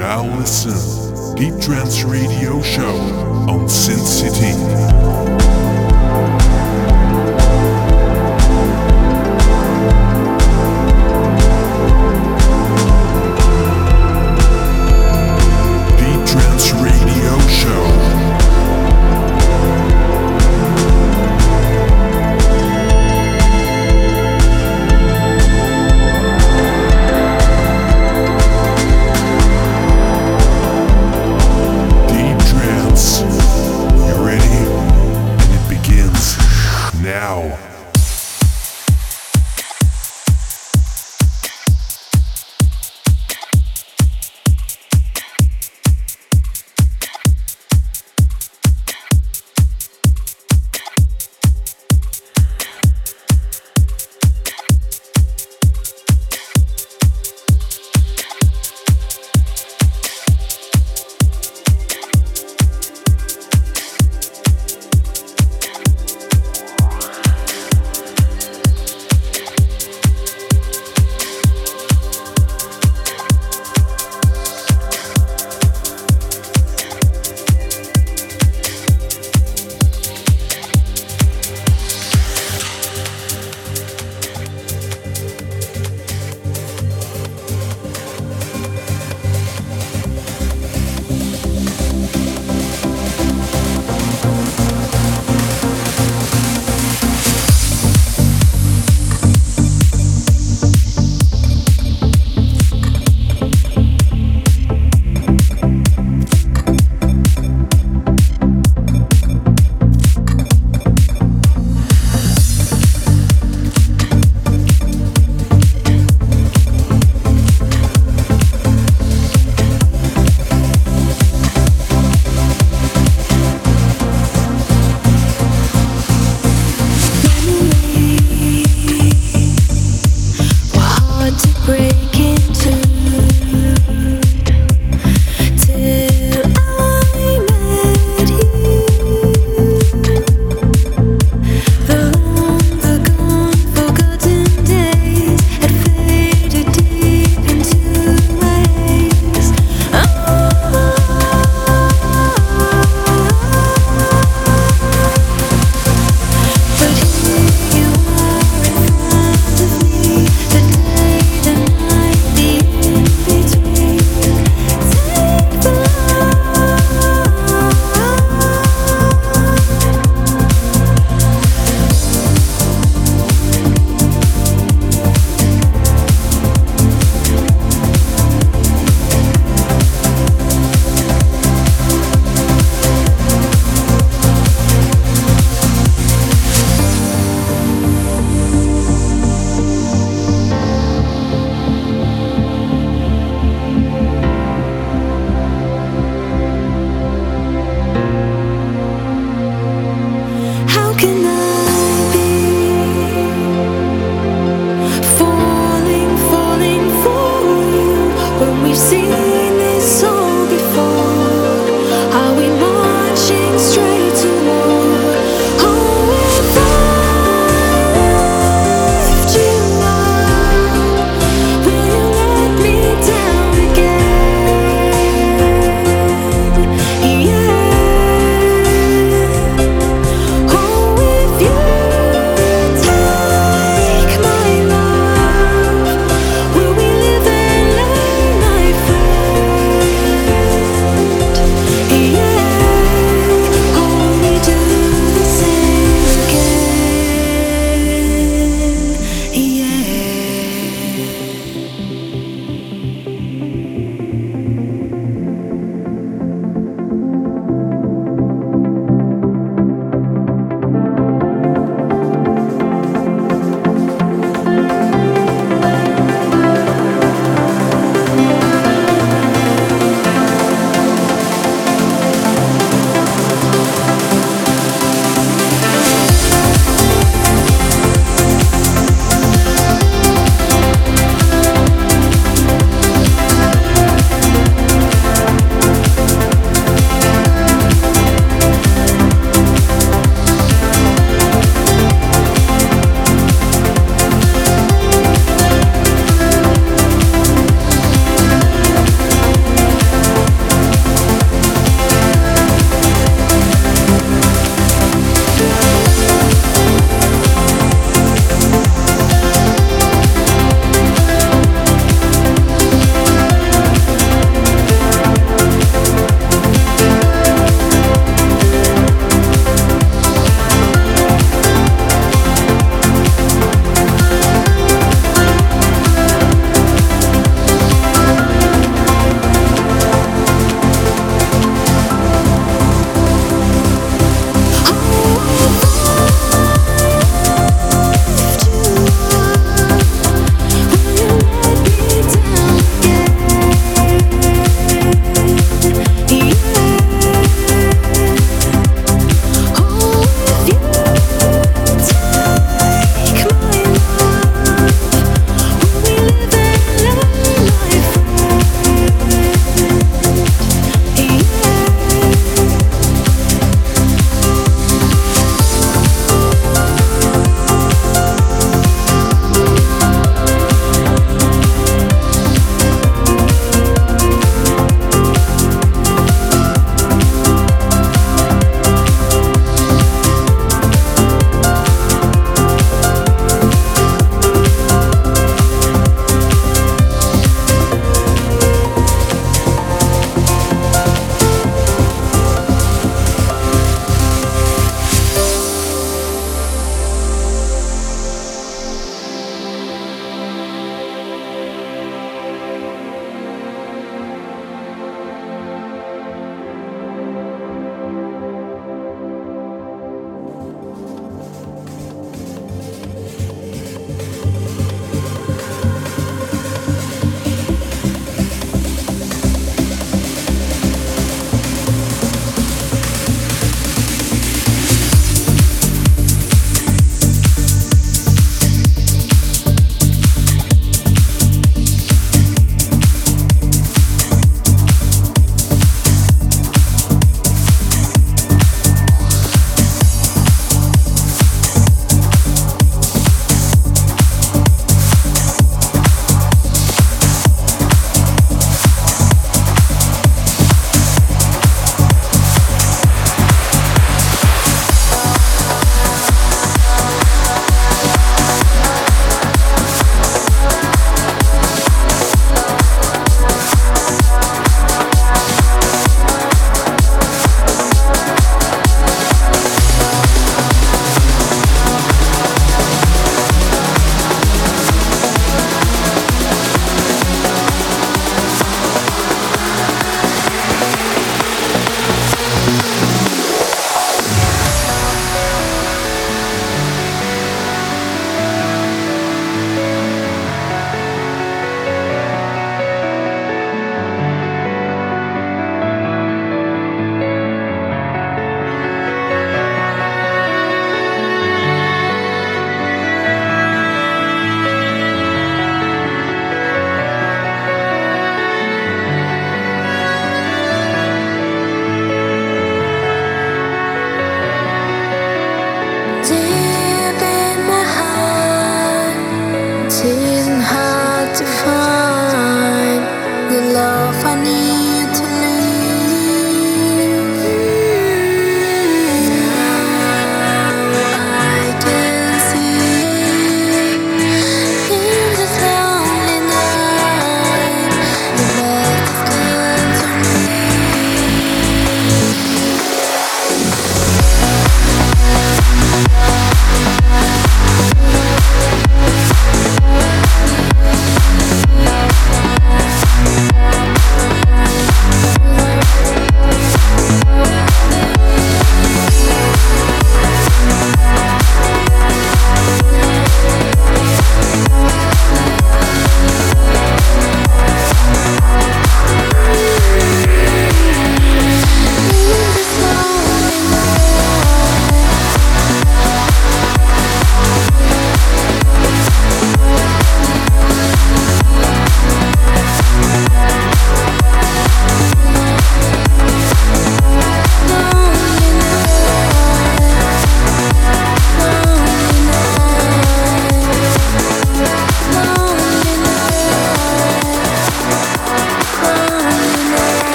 now listen Deep Trance Radio Show on Sin City.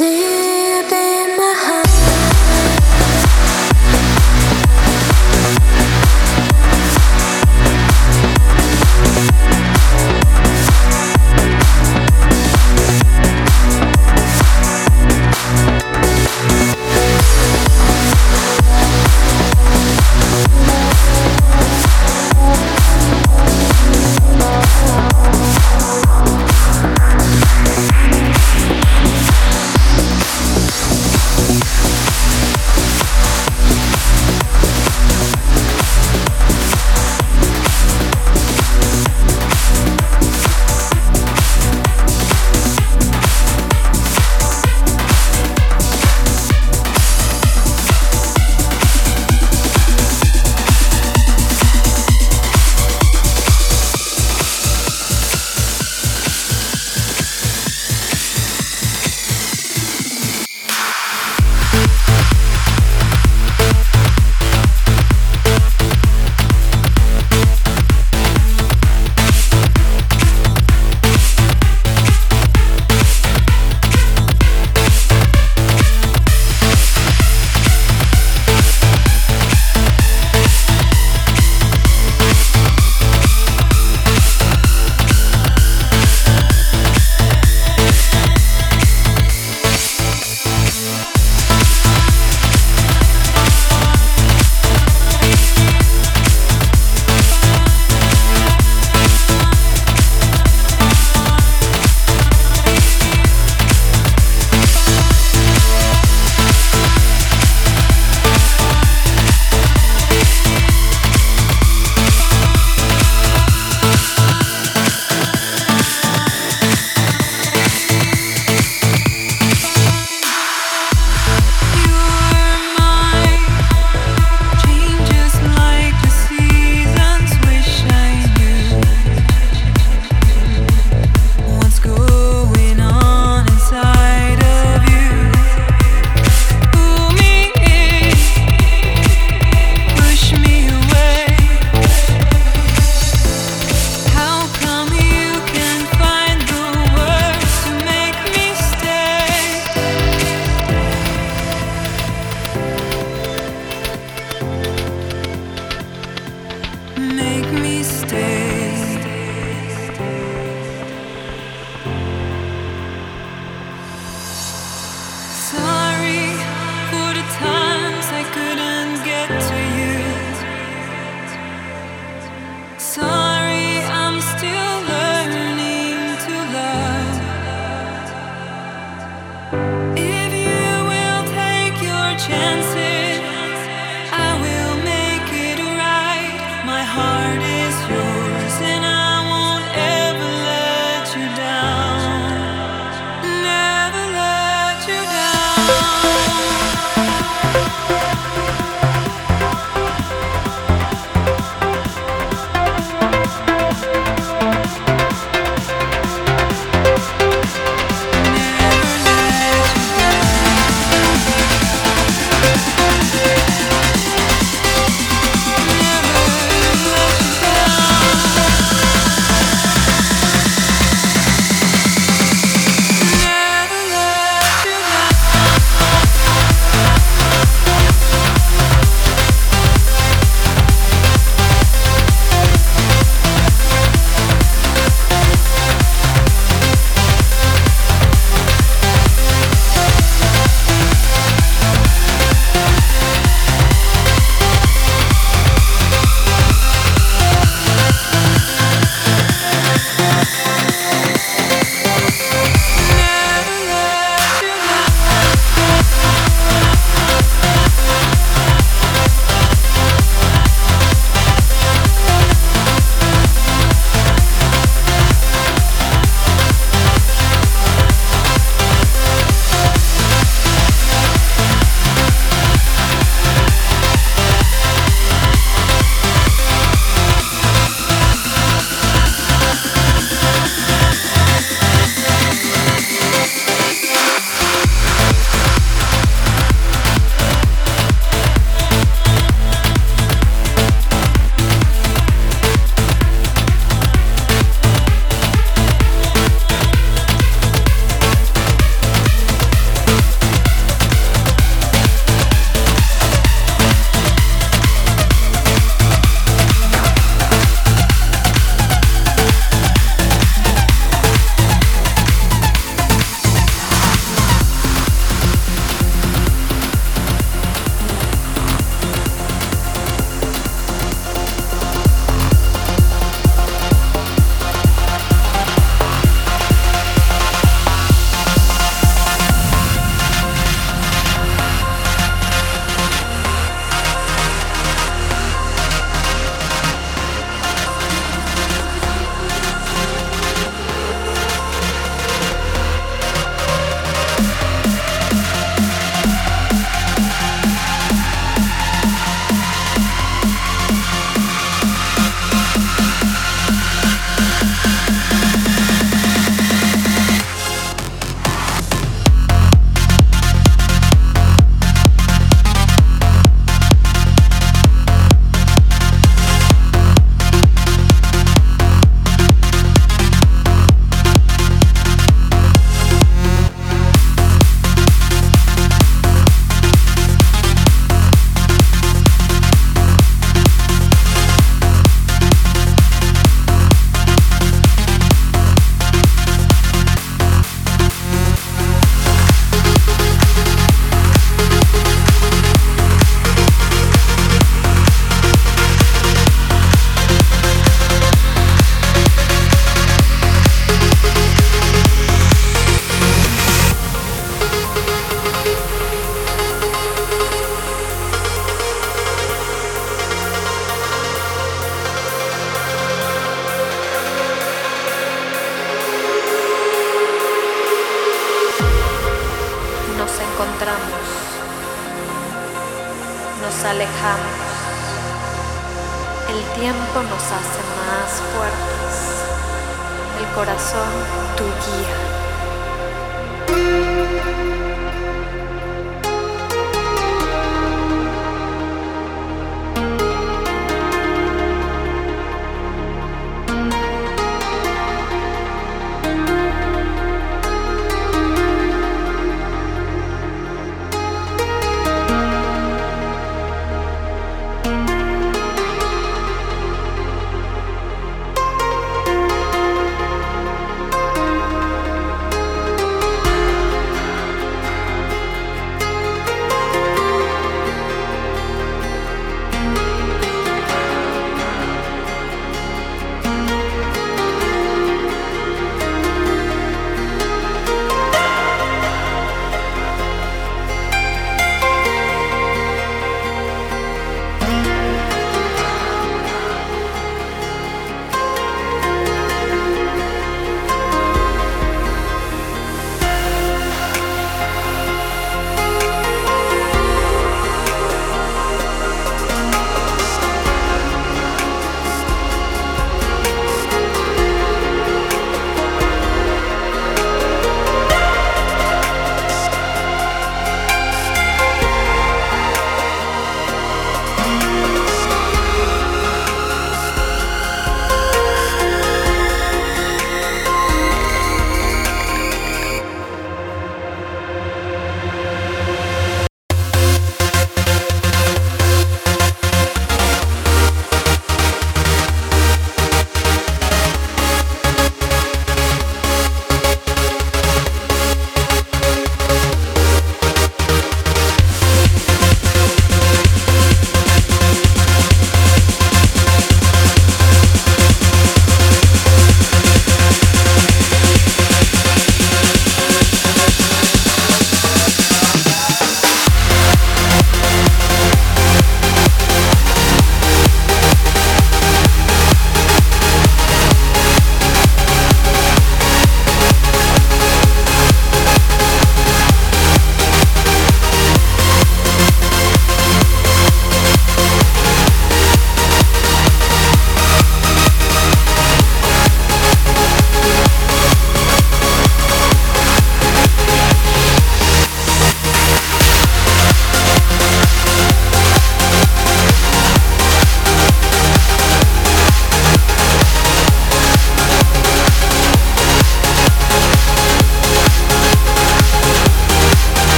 see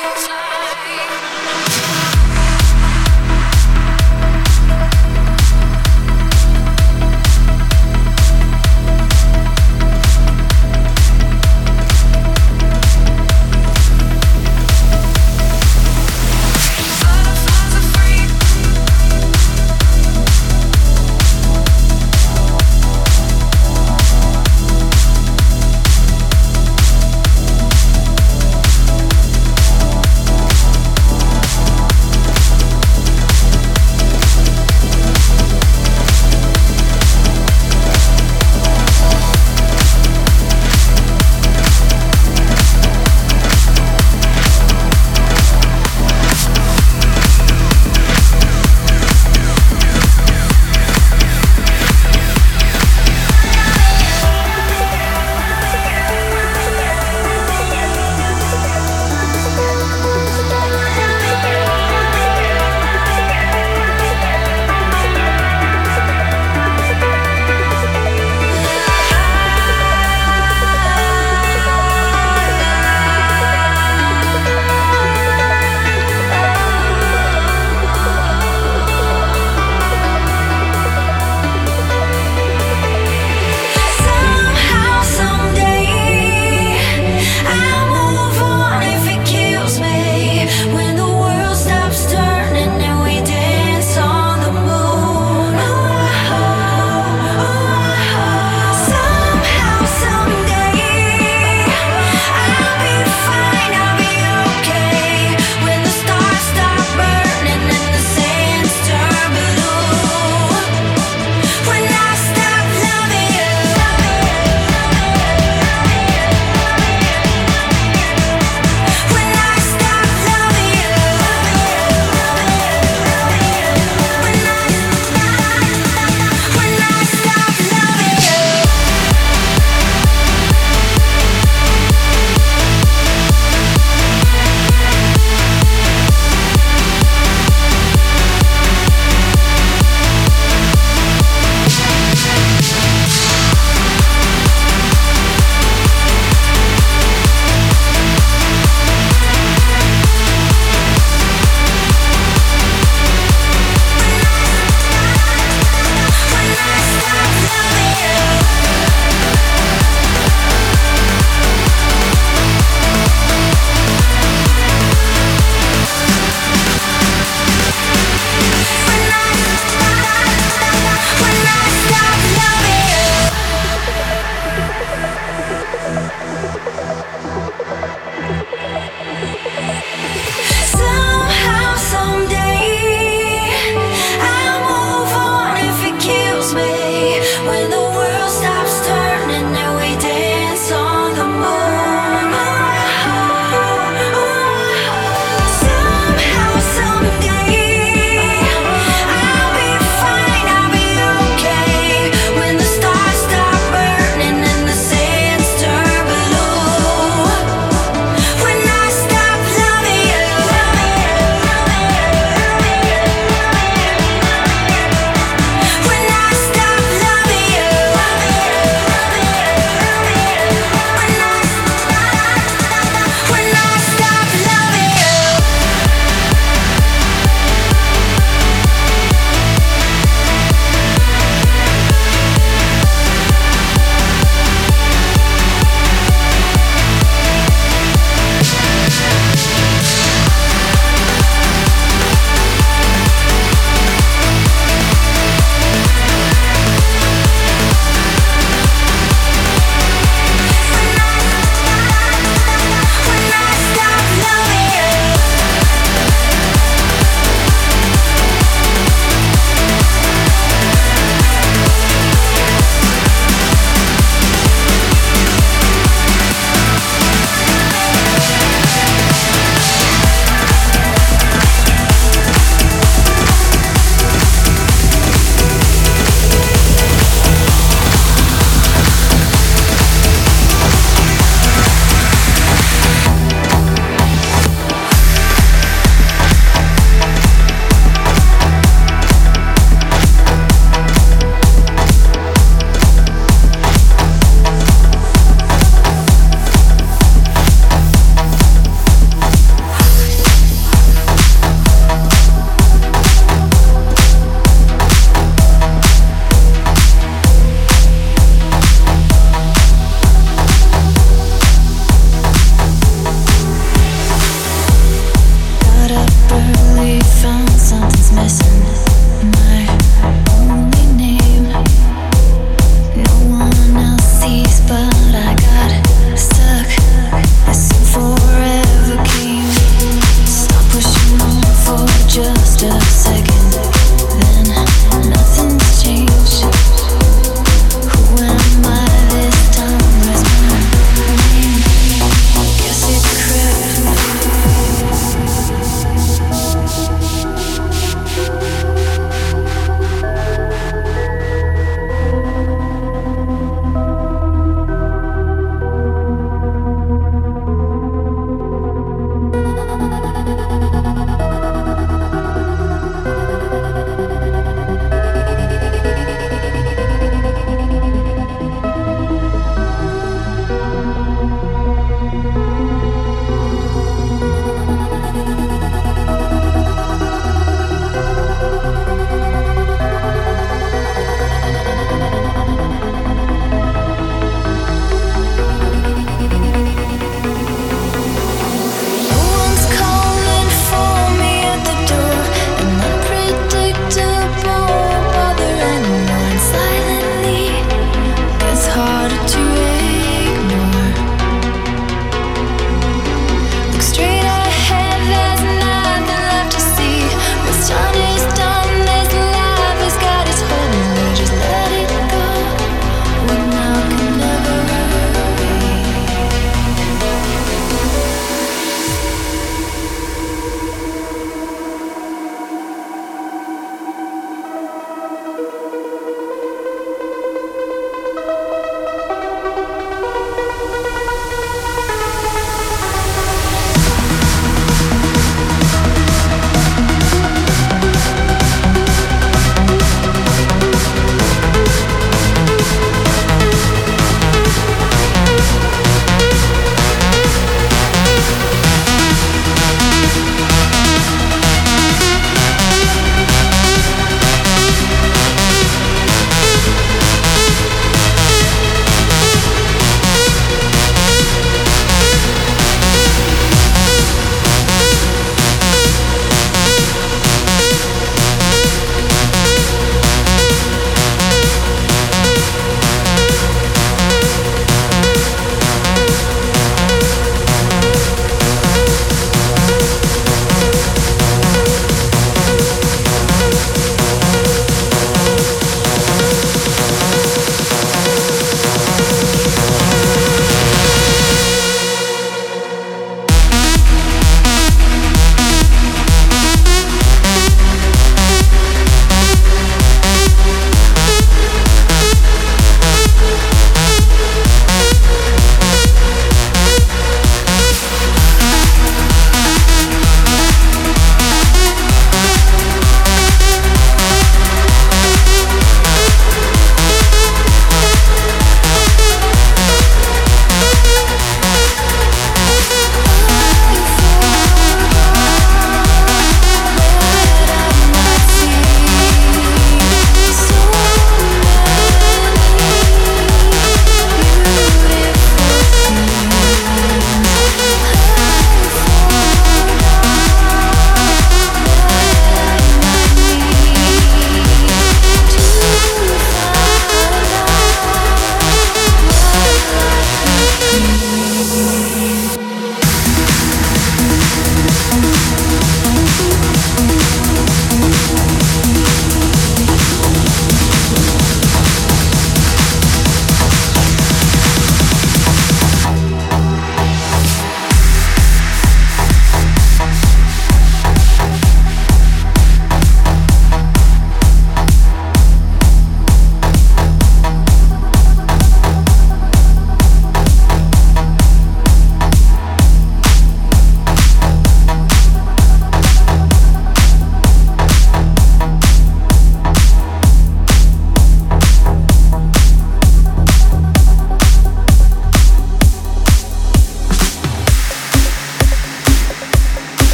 Stop.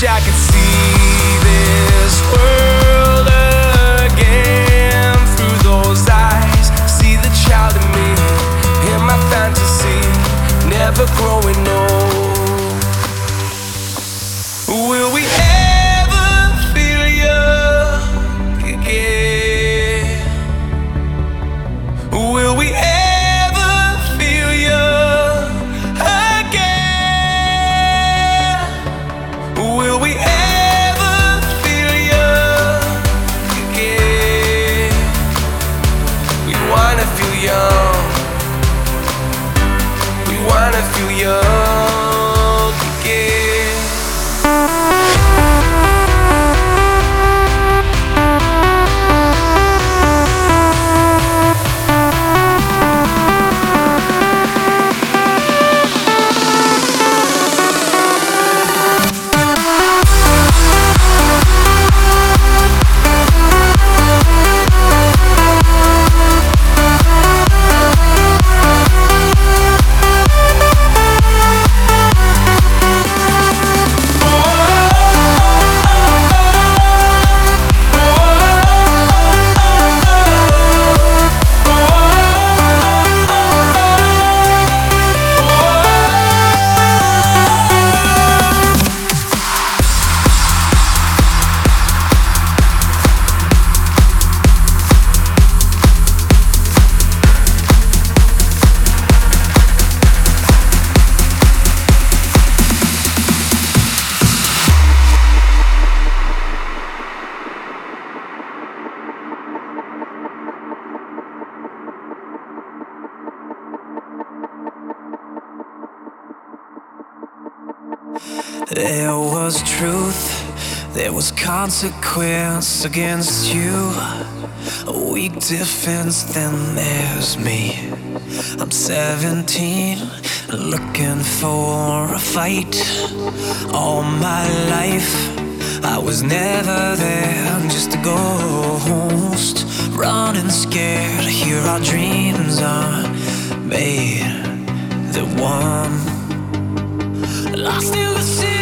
wish I could see. consequence against you. A weak defense, then there's me. I'm 17, looking for a fight. All my life, I was never there, I'm just a ghost. Running scared, here our dreams are made. The one lost in the city.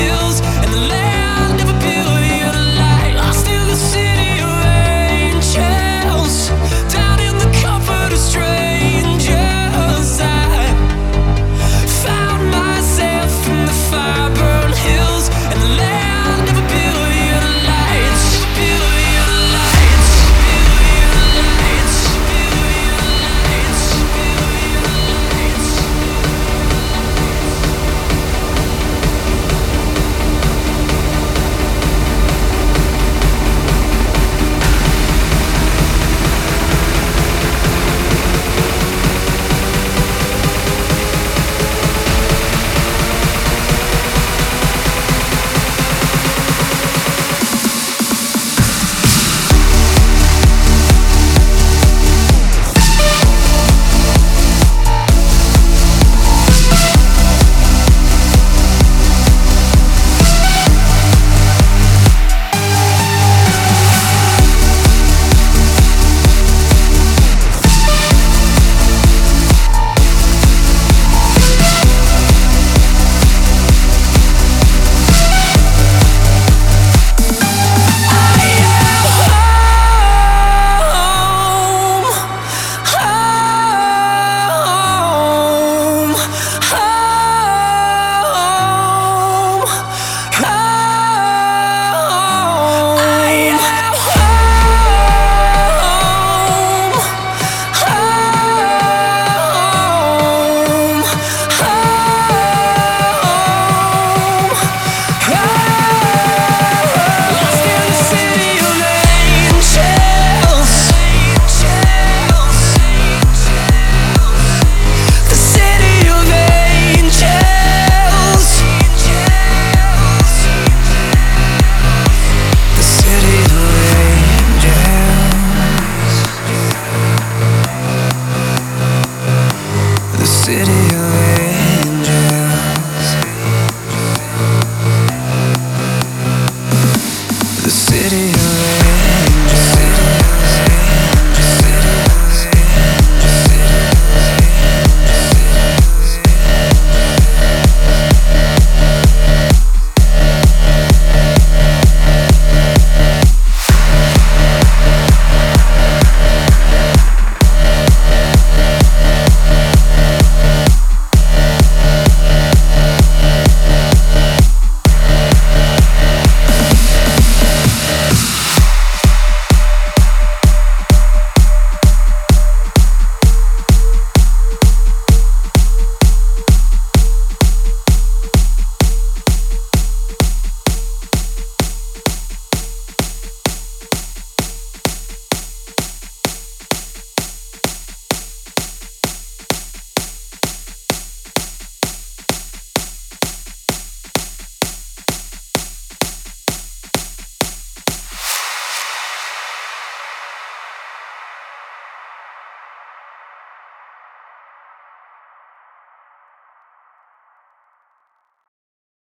hills and the land